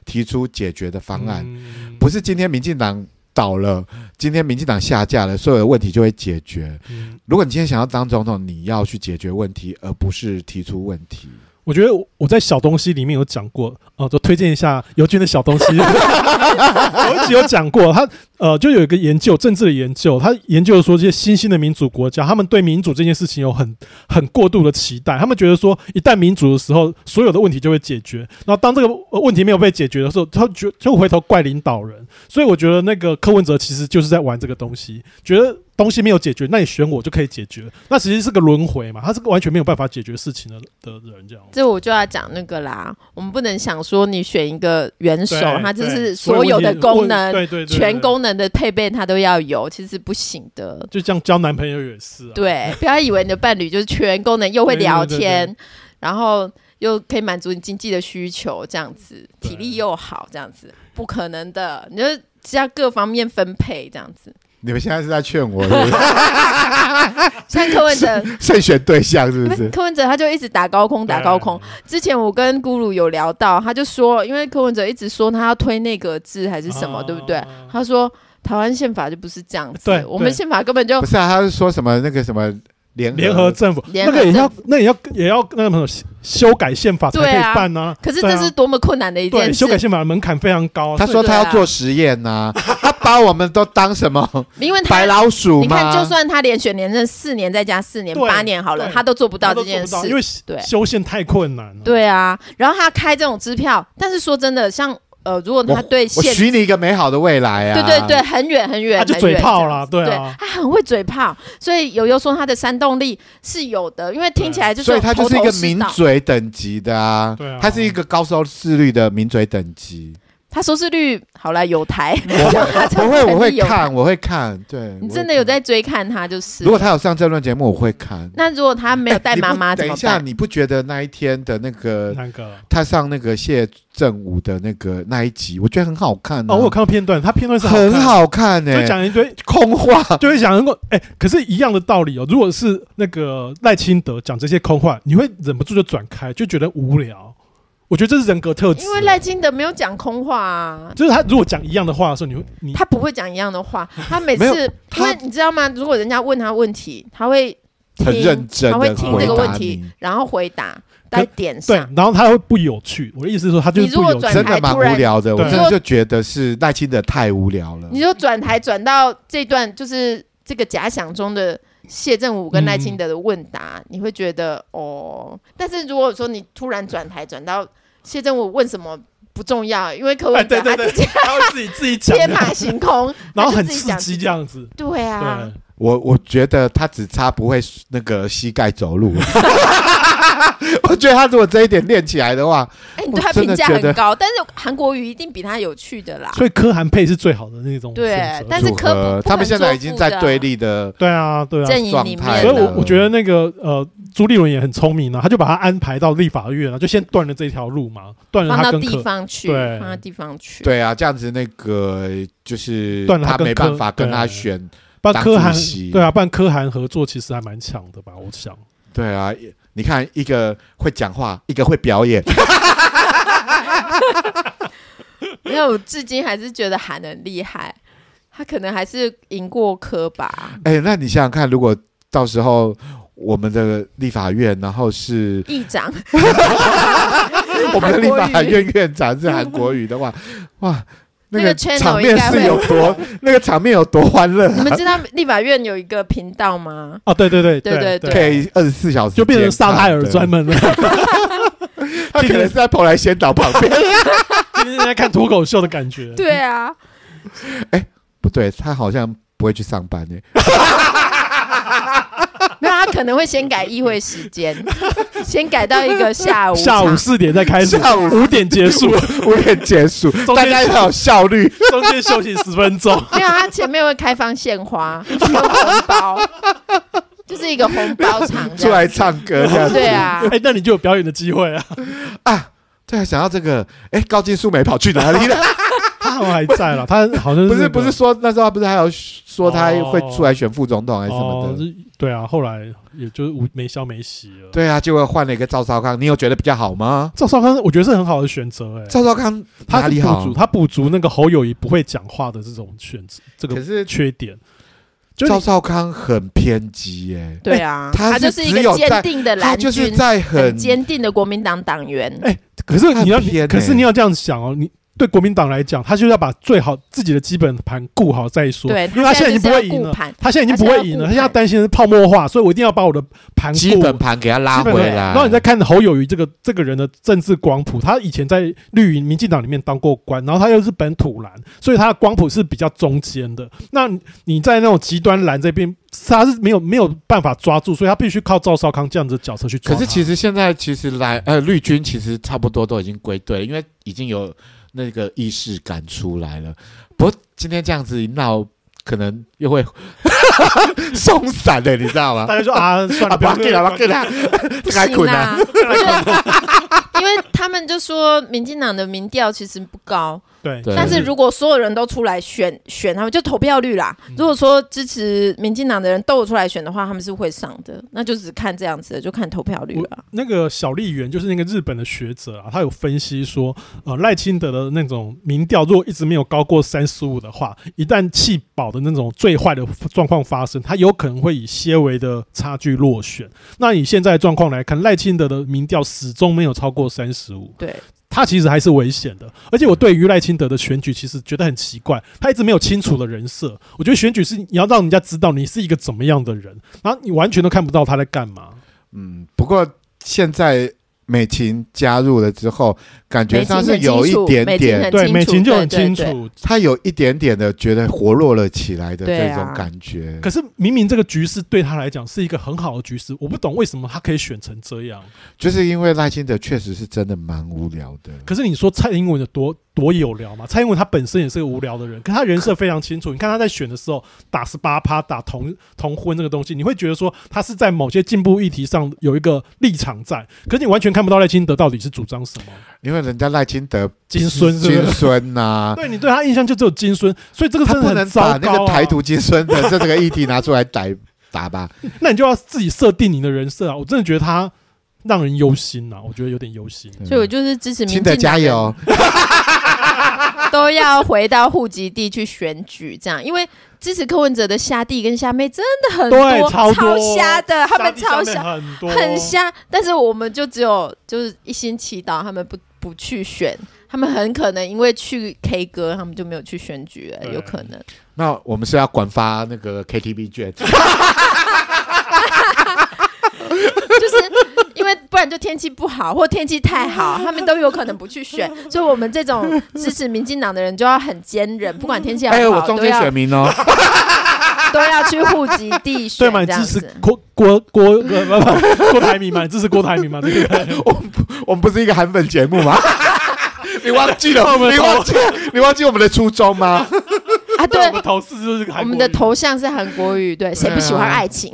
提出解决的方案，嗯、不是今天民进党。倒了，今天民进党下架了，所有的问题就会解决。如果你今天想要当总统，你要去解决问题，而不是提出问题。我觉得我在小东西里面有讲过，哦，就推荐一下尤军的小东西。(laughs) 我一直有讲过，他呃，就有一个研究，政治的研究，他研究说这些新兴的民主国家，他们对民主这件事情有很很过度的期待，他们觉得说，一旦民主的时候，所有的问题就会解决。然后当这个问题没有被解决的时候，他就就回头怪领导人。所以我觉得那个柯文哲其实就是在玩这个东西，觉得。东西没有解决，那你选我就可以解决。那其实是个轮回嘛，他是个完全没有办法解决事情的的人，这样。这我就要讲那个啦，我们不能想说你选一个元首，他就是所有的功能，对对，全功能的配备他都要有，其实不行的。就这样交男朋友也是啊。对，不要以为你的伴侣就是全功能，又会聊天，然后又可以满足你经济的需求，这样子，体力又好，这样子，不可能的。你就需要各方面分配，这样子。你们现在是在劝我是不是？(laughs) 像柯文哲 (laughs) 慎选对象是不是？柯文哲他就一直打高空，打高空。之前我跟咕噜有聊到，他就说，因为柯文哲一直说他要推内阁制还是什么，对不对？他说台湾宪法就不是这样子，我们宪法根本就不是啊。他是说什么那个什么？联联合政府，那个也要，那也要，也要那个什么修改宪法才可以办呢、啊啊。可是这是多么困难的一件事。修改宪法的门槛非常高。他说他要做实验呐、啊，(laughs) 他把我们都当什么？因为白老鼠。你看，就算他连选连任四年，再加四年，八年好了，他都做不到这件事，因为对修宪太困难了。对啊，然后他开这种支票，但是说真的，像。呃，如果他对我许你一个美好的未来啊，对对对，很远很远，他就嘴炮了，对啊，他很会嘴炮，所以友友说他的煽动力是有的，因为听起来就是，所以他就是一个名嘴等级的啊，对啊，他是一个高收视率的名嘴等级。他收视率好了，有台，(laughs) 我会我会看，我会看，对你真的有在追看他就是。如果他有上政论节目，我会看。那如果他没有带妈妈，等一下，你不觉得那一天的那个他上那个谢震武的那个那一集，我觉得很好看哦，我有看到片段，他片段是很好看诶，就讲一堆空话，(laughs) 就会讲如果哎，可是一样的道理哦。如果是那个赖清德讲这些空话，你会忍不住就转开，就觉得无聊。我觉得这是人格特质，因为赖清德没有讲空话啊。就是他如果讲一样的话的时候，你会你他不会讲一样的话，(laughs) 他每次因为你知道吗？如果人家问他问题，他会很认真，他会听这个问题，然后回答在点上。对，然后他会不有趣。我的意思是说，他就是不有趣，真的蛮无聊的。我真的就觉得是赖清德太无聊了。你就转台转到这段，就是这个假想中的。谢振武跟赖清德的问答，嗯、你会觉得哦，但是如果说你突然转台转到谢振武问什么不重要，因为柯文哲他自己他会自己自己讲。天马行空，(laughs) 然后很刺激这样子。对啊，对。我我觉得他只差不会那个膝盖走路。(laughs) (laughs) 我觉得他如果这一点练起来的话，哎、欸，你对他评价很高，但是韩国瑜一定比他有趣的啦。所以柯韩配是最好的那种。对，但是柯他们现在已经在对立的，对啊，对啊，阵营里面。所以我我觉得那个呃，朱立伦也很聪明啊，他就把他安排到立法院了，就先断了这条路嘛，断了他跟放到地方去，对，放到地方去。对啊，这样子那个就是断了他没办法跟他选办柯韩，对啊，不然柯韩合作其实还蛮强的吧，我想。对啊。你看，一个会讲话，一个会表演。(laughs) 没有，至今还是觉得韩很厉害。他可能还是赢过科吧。哎、欸，那你想想看，如果到时候我们的立法院，然后是议长，(laughs) 我们的立法院院长是韩国语的话，哇！那个场面是有多，(laughs) 那个场面有多欢乐？你们知道立法院有一个频道吗？哦，对对对对对对，可以二十四小时就变成沙海尔专门了。(laughs) 他可能是在蓬莱仙岛旁边，(laughs) 今天在看脱口秀的感觉。对啊，哎，不对，他好像不会去上班呢。那他可能会先改议会时间，(laughs) 先改到一个下午，下午四点再开始，下午五点结束，(laughs) 五点结束，大家要有效率，(laughs) 中间休息十分钟。没有，他前面会开放献花、有红包，就是一个红包场，出来唱歌这样子。对啊，哎，那你就有表演的机会啊！啊，对，想到这个，哎，高金素梅跑去哪里了？他好还在了，他好像不是不是说那时候他不是还有说他会出来选副总统还是什么的？对啊，后来也就无没消没息了。对啊，结果换了一个赵少康，你有觉得比较好吗？赵少康我觉得是很好的选择哎。赵少康哪里好？他补足那个侯友谊不会讲话的这种选择，这个缺点。赵少康很偏激哎。对啊，他就是一个坚定的蓝军，他就是在很坚定的国民党党员。哎，可是你要，可是你要这样想哦，你。对国民党来讲，他就要把最好自己的基本盘顾好再说。对，因为他现在已经不会赢了，他现在已经不会赢了，他现在担心是泡沫化，所以我一定要把我的盘基本盘给他拉回来。然后你再看侯友谊这个这个人的政治光谱，他以前在绿营民进党里面当过官，然后他又是本土蓝，所以他的光谱是比较中间的。那你在那种极端蓝这边，他是没有没有办法抓住，所以他必须靠赵少康这样子的角色去抓。可是其实现在其实蓝呃绿军其实差不多都已经归队，因为已经有。那个意识感出来了，不过今天这样子一闹，可能又会 (laughs) 松散的，你知道吗？大家说啊，算了，不要给了，不要给了，太困难。因为他们就说，民进党的民调其实不高。对，但是如果所有人都出来选选他们，就投票率啦。如果说支持民进党的人都有出来选的话，他们是会上的。那就只看这样子的，就看投票率了。那个小笠原就是那个日本的学者啊，他有分析说，呃，赖清德的那种民调如果一直没有高过三十五的话，一旦弃保的那种最坏的状况发生，他有可能会以些微的差距落选。那以现在状况来看，赖清德的民调始终没有超过三十五。对。他其实还是危险的，而且我对于赖清德的选举其实觉得很奇怪，他一直没有清楚的人设。我觉得选举是你要让人家知道你是一个怎么样的人，然后你完全都看不到他在干嘛。嗯，不过现在。美琴加入了之后，感觉上是有一点点，对美琴就很清楚，她有一点点的觉得活络了起来的这种感觉。可是明明这个局势对她来讲是一个很好的局势，我不懂为什么她可以选成这样。就是因为赖清德确实是真的蛮无聊的。可是你说蔡英文有多多有聊嘛？蔡英文他本身也是个无聊的人，可他人设非常清楚。你看他在选的时候打十八趴，打同同婚这个东西，你会觉得说他是在某些进步议题上有一个立场在，可是你完全看不到赖清德到底是主张什么。因为人家赖清德金孙金孙呐，对你对他印象就只有金孙，所以这个真的很糟糕、啊、不能把那个台独金孙的这这个议题拿出来打 (laughs) 打吧。那你就要自己设定你的人设啊！我真的觉得他让人忧心呐、啊，我觉得有点忧心。所以我就是支持民进党，加油。都要回到户籍地去选举，这样，因为支持柯文哲的虾弟跟虾妹真的很多，超虾的，他们超虾，很虾。但是我们就只有就是一心祈祷他们不不去选，他们很可能因为去 K 歌，他们就没有去选举了，有可能。那我们是要管发那个 KTV 券，就是。(laughs) 因为不然就天气不好，或天气太好，(laughs) 他们都有可能不去选。所以，我们这种支持民进党的人就要很坚韧，不管天气好不好，哎，我中间选民哦，(laughs) 都要去户籍地选。对嘛？支持郭郭郭郭台铭嘛？你支持郭台铭嘛？对不对？我们我们不是一个韩粉节目吗？你忘记了？你忘记你忘记我们的初衷吗？啊，对，我们头饰就是我们的头像是韩国语，对，谁不喜欢爱情？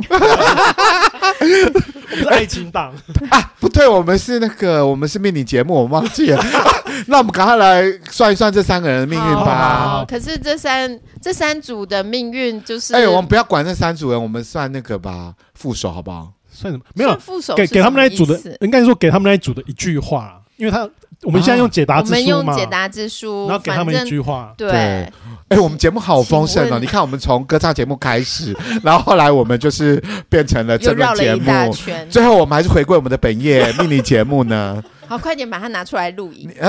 我们是爱情党 (laughs) 啊！不对，我们是那个，我们是命理节目，我忘记了。(laughs) 那我们赶快来算一算这三个人的命运吧。可是这三这三组的命运就是……哎，我们不要管这三组人，我们算那个吧，副手好不好？算什么？没有副手，给给他们那一组的，应该说给他们那一组的一句话，因为他我们现在用解答之书嘛，我们用解答之书，然后给他们一句话，对。哎、欸，我们节目好丰盛哦！你看，我们从歌唱节目开始，然后后来我们就是变成了这个节目，最后我们还是回归我们的本业命理节目呢。(laughs) 好，快点把它拿出来录影。(laughs)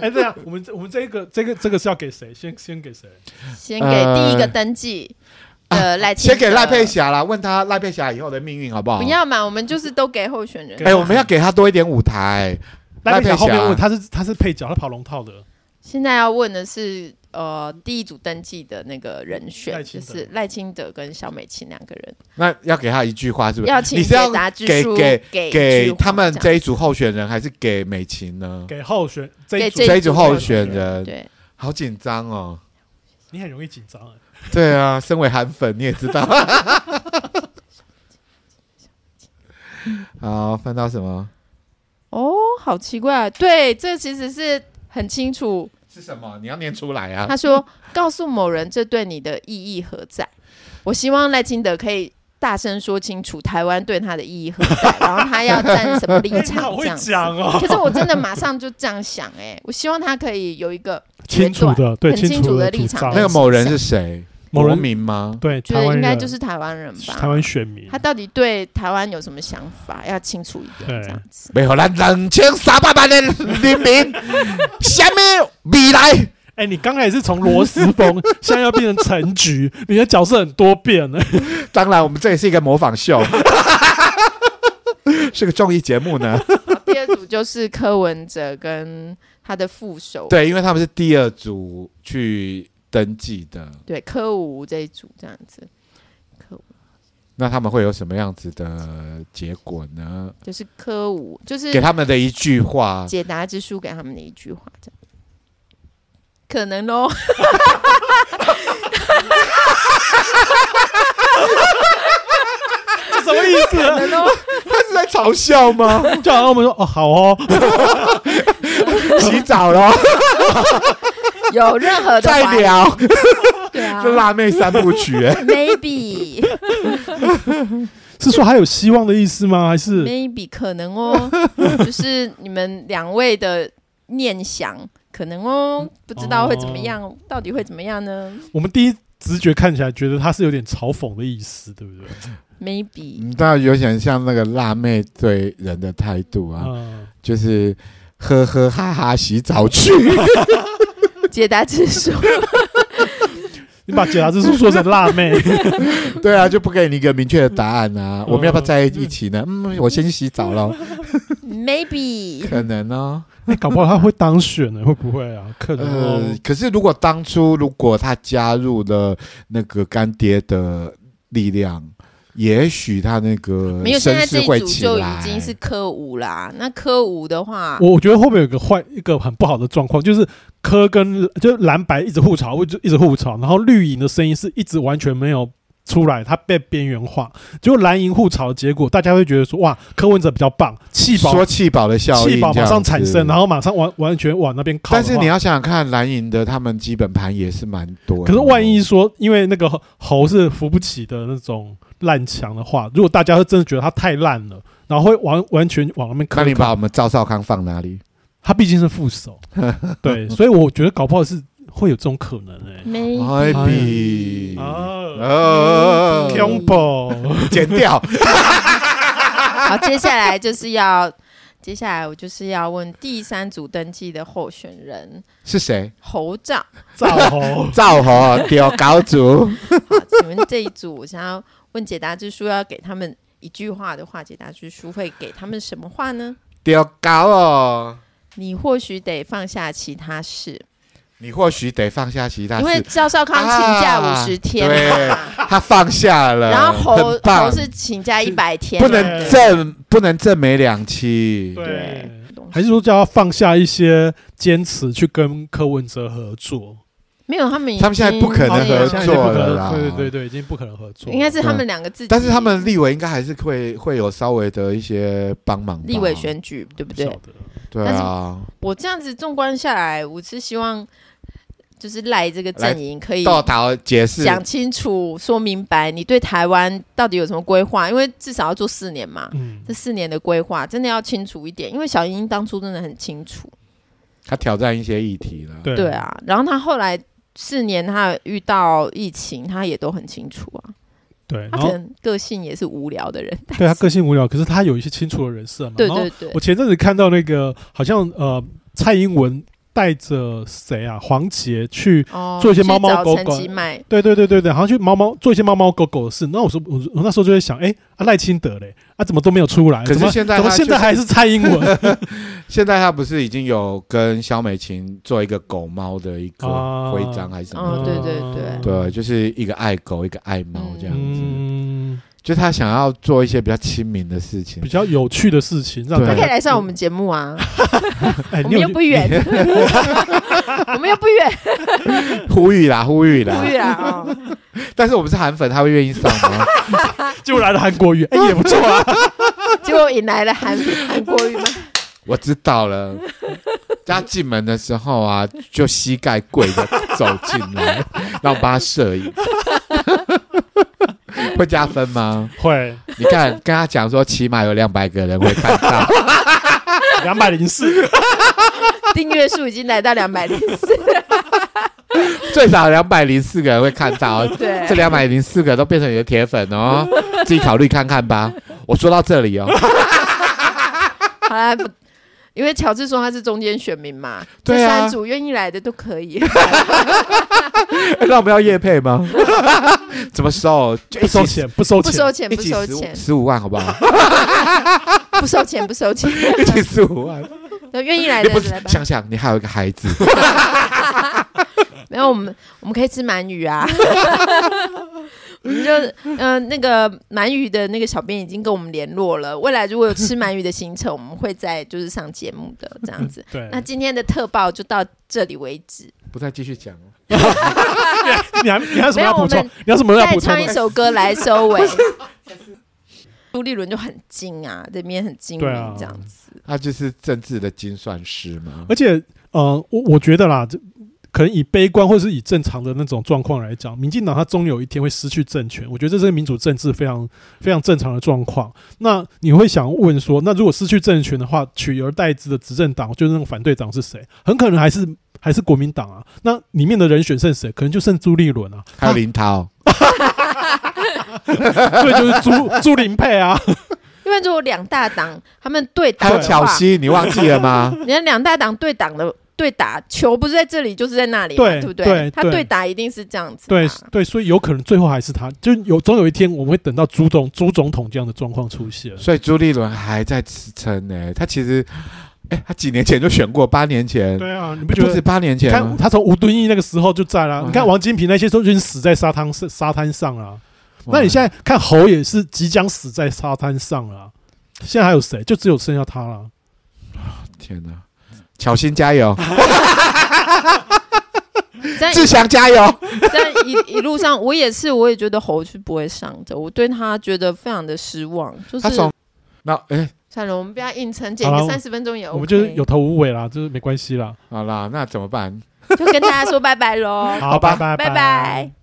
哎，这样，我们我们这个这个这个是要给谁？先先给谁？先给第一个登记。的赖先给赖佩霞啦，问他赖佩霞以后的命运好不好？不要嘛，我们就是都给候选人。哎，我们要给他多一点舞台。赖佩霞后面问他是他是配角，他跑龙套的。现在要问的是，呃，第一组登记的那个人选就是赖清德跟萧美琴两个人。那要给他一句话是不是？要请解答之书给给给他们这一组候选人，还是给美琴呢？给候选这一组这一组候选人。对，好紧张哦。你很容易紧张。(laughs) 对啊，身为韩粉你也知道。(laughs) 好，翻到什么？哦，好奇怪，对，这其实是很清楚。是什么？你要念出来啊！他说：“告诉某人，这对你的意义何在？”我希望赖清德可以大声说清楚台湾对他的意义何在，然后他要站什么立 (laughs) 场这样子。哦、可是我真的马上就这样想、欸，哎，我希望他可以有一个清楚的、对很清楚的立场。那个某人是谁？国民吗？对，觉得应该就是台湾人吧。台湾选民，他到底对台湾有什么想法？要清楚一点，这样子。没有了两千三百万的人民，下面未来。哎，你刚才也是从罗斯峰，(laughs) 现在要变成陈菊，你的角色很多变呢。当然，我们这也是一个模仿秀，(laughs) 是个综艺节目呢。第二组就是柯文哲跟他的副手，对，因为他们是第二组去。登记的对科五这一组这样子，科五，那他们会有什么样子的结果呢？就是科五，就是给他们的一句话，解答之书给他们的一句话，这样可能喽。(laughs) 这什么意思？可能哦，他是在嘲笑吗？就好像我们说哦，好哦，(laughs) 洗澡了。(laughs) (laughs) 有任何的再聊，(laughs) 对啊，就辣妹三部曲，maybe。(laughs) 是说还有希望的意思吗？还是？Maybe 可能哦，就是你们两位的念想，可能哦，不知道会怎么样，哦、到底会怎么样呢？我们第一直觉看起来觉得他是有点嘲讽的意思，对不对？maybe，你知道有点像那个辣妹对人的态度啊，嗯、就是呵呵哈哈洗澡去。解答之书，(laughs) 你把解答之书说成辣妹，(laughs) 对啊，就不给你一个明确的答案啊。我们要不要在一起呢？嗯，我先去洗澡了。Maybe 可能哦，那搞不好他会当选呢？会不会啊？可能。呃，可是如果当初如果他加入了那个干爹的力量。也许他那个没有，现在这一组就已经是科五啦。那科五的话，我我觉得后面有个坏一个很不好的状况，就是科跟就蓝白一直互吵，就一直互吵，然后绿营的声音是一直完全没有出来，它被边缘化。结果蓝营互吵的结果，大家会觉得说哇，柯文哲比较棒，气保说气保的效应，气保马上产生，然后马上完完全往那边靠。但是你要想想看，蓝营的他们基本盘也是蛮多。可是万一说，因为那个猴是扶不起的那种。烂墙的话，如果大家会真的觉得它太烂了，然后会完完全往那边看。那你把我们赵少康放哪里？他毕竟是副手，(laughs) 对，所以我觉得搞不好是会有这种可能诶。Maybe 啊，恐怖，剪掉。好，接下来就是要，接下来我就是要问第三组登记的候选人是谁？侯赵，赵侯，赵侯，第二高组。这一组我想要。问解答之书要给他们一句话的话，解答之书会给他们什么话呢？丢高哦！你或许得放下其他事。你或许得放下其他事，因为赵少康请假五十天嘛，他放下了。然后侯侯是请假一百天，不能正不能正没两期。对，还是说叫他放下一些坚持，去跟柯文哲合作？没有，他们他们现在不可能合作了啦。对对对对，已经不可能合作。应该是他们两个自己，但是他们立委应该还是会会有稍微的一些帮忙。立委选举对不对？对啊。我这样子纵观下来，我是希望就是赖这个阵营可以到达解释讲清楚、说明白，你对台湾到底有什么规划？因为至少要做四年嘛。嗯。这四年的规划真的要清楚一点，因为小英当初真的很清楚。他挑战一些议题了。对对啊，然后他后来。四年他遇到疫情，他也都很清楚啊。对，他可能个性也是无聊的人。(laughs) 对他个性无聊，可是他有一些清楚的人设嘛。对对对。我前阵子看到那个，好像呃，蔡英文带着谁啊？黄杰去哦，做一些猫猫狗狗对对对对对，好像去猫猫做一些猫猫狗狗的事。那我说我我那时候就会想，哎，啊赖清德嘞，啊怎么都没有出来？可是现在怎么现在还是蔡英文？(laughs) 现在他不是已经有跟肖美琴做一个狗猫的一个徽章还是什么？哦，对对对，对，就是一个爱狗，一个爱猫这样子。嗯，就他想要做一些比较亲民的事情比，较有趣的事情，让对他可以来上我们节目啊，(laughs) 哎，我你有们又不远，(laughs) 我们又不远，呼吁啦，呼吁啦。呼吁啦哦。但是我们是韩粉，他会愿意上吗？(laughs) 就来了韩国语，哎，也不错啊。结果引来了韩韩国语吗？我知道了。他进门的时候啊，就膝盖跪着走进来，让我帮他摄影，(laughs) 会加分吗？会。你看，跟他讲说，起码有两百个人会看到，(laughs) 两百零四，订阅数已经来到两百零四，最少两百零四个人会看到。对。这两百零四个都变成你的铁粉哦，自己考虑看看吧。我说到这里哦，好了，不因为乔治说他是中间选民嘛，对啊这三组愿意来的都可以。(laughs) (laughs) 那我们要夜配吗？(laughs) 怎么收？就不收钱，不收钱，不收钱，不收钱，十五万，好不好？不收钱，不收钱。一起十五万。那愿意来的来吧。想想，你还有一个孩子，没有，我们我们可以吃鳗鱼啊。我们就呃那个鳗鱼的那个小编已经跟我们联络了，未来如果有吃鳗鱼的行程，我们会在就是上节目的这样子。(laughs) 对，那今天的特报就到这里为止。不再继续讲了。(laughs) 你还你还有什么要补充？你还有什么要再补充吗？唱一首歌来收尾。(laughs) 朱立伦就很精啊，这边很精明这样子。他就是政治的精算师嘛。而且呃，我我觉得啦，这可能以悲观或是以正常的那种状况来讲，民进党它终有一天会失去政权。我觉得这是民主政治非常非常正常的状况。那你会想问说，那如果失去政权的话，取而代之的执政党就是那种反对党是谁？很可能还是还是国民党啊。那里面的人选剩谁？可能就剩朱立伦啊，还有林涛，(laughs) 所以就是朱朱林配啊。因为如果两大党他们对打还有，巧西，你忘记了吗？(laughs) 你看两大党对党的对打，球不是在这里就是在那里嘛，对不对？对对他对打一定是这样子嘛。对对，所以有可能最后还是他，就有总有一天我们会等到朱总朱总统这样的状况出现。所以朱立伦还在支撑呢。他其实，哎，他几年前就选过，八年前，对啊，你不觉得？八年前看？他从吴敦义那个时候就在了，你看王金平那些都已经死在沙滩沙滩上了。哇那你现在看侯也是即将死在沙滩上了。现在还有谁？就只有剩下他了。天哪！巧心加油，志祥加油。但一 (laughs) 一路上，我也是，我也觉得猴是不会上的，我对他觉得非常的失望。就是他从那哎，算了，我们不要硬撑，剪好了个三十分钟也 OK。我们就是有头无尾啦，就是没关系啦。好啦，那怎么办？就跟大家说拜拜喽，(laughs) 好，好吧拜拜拜。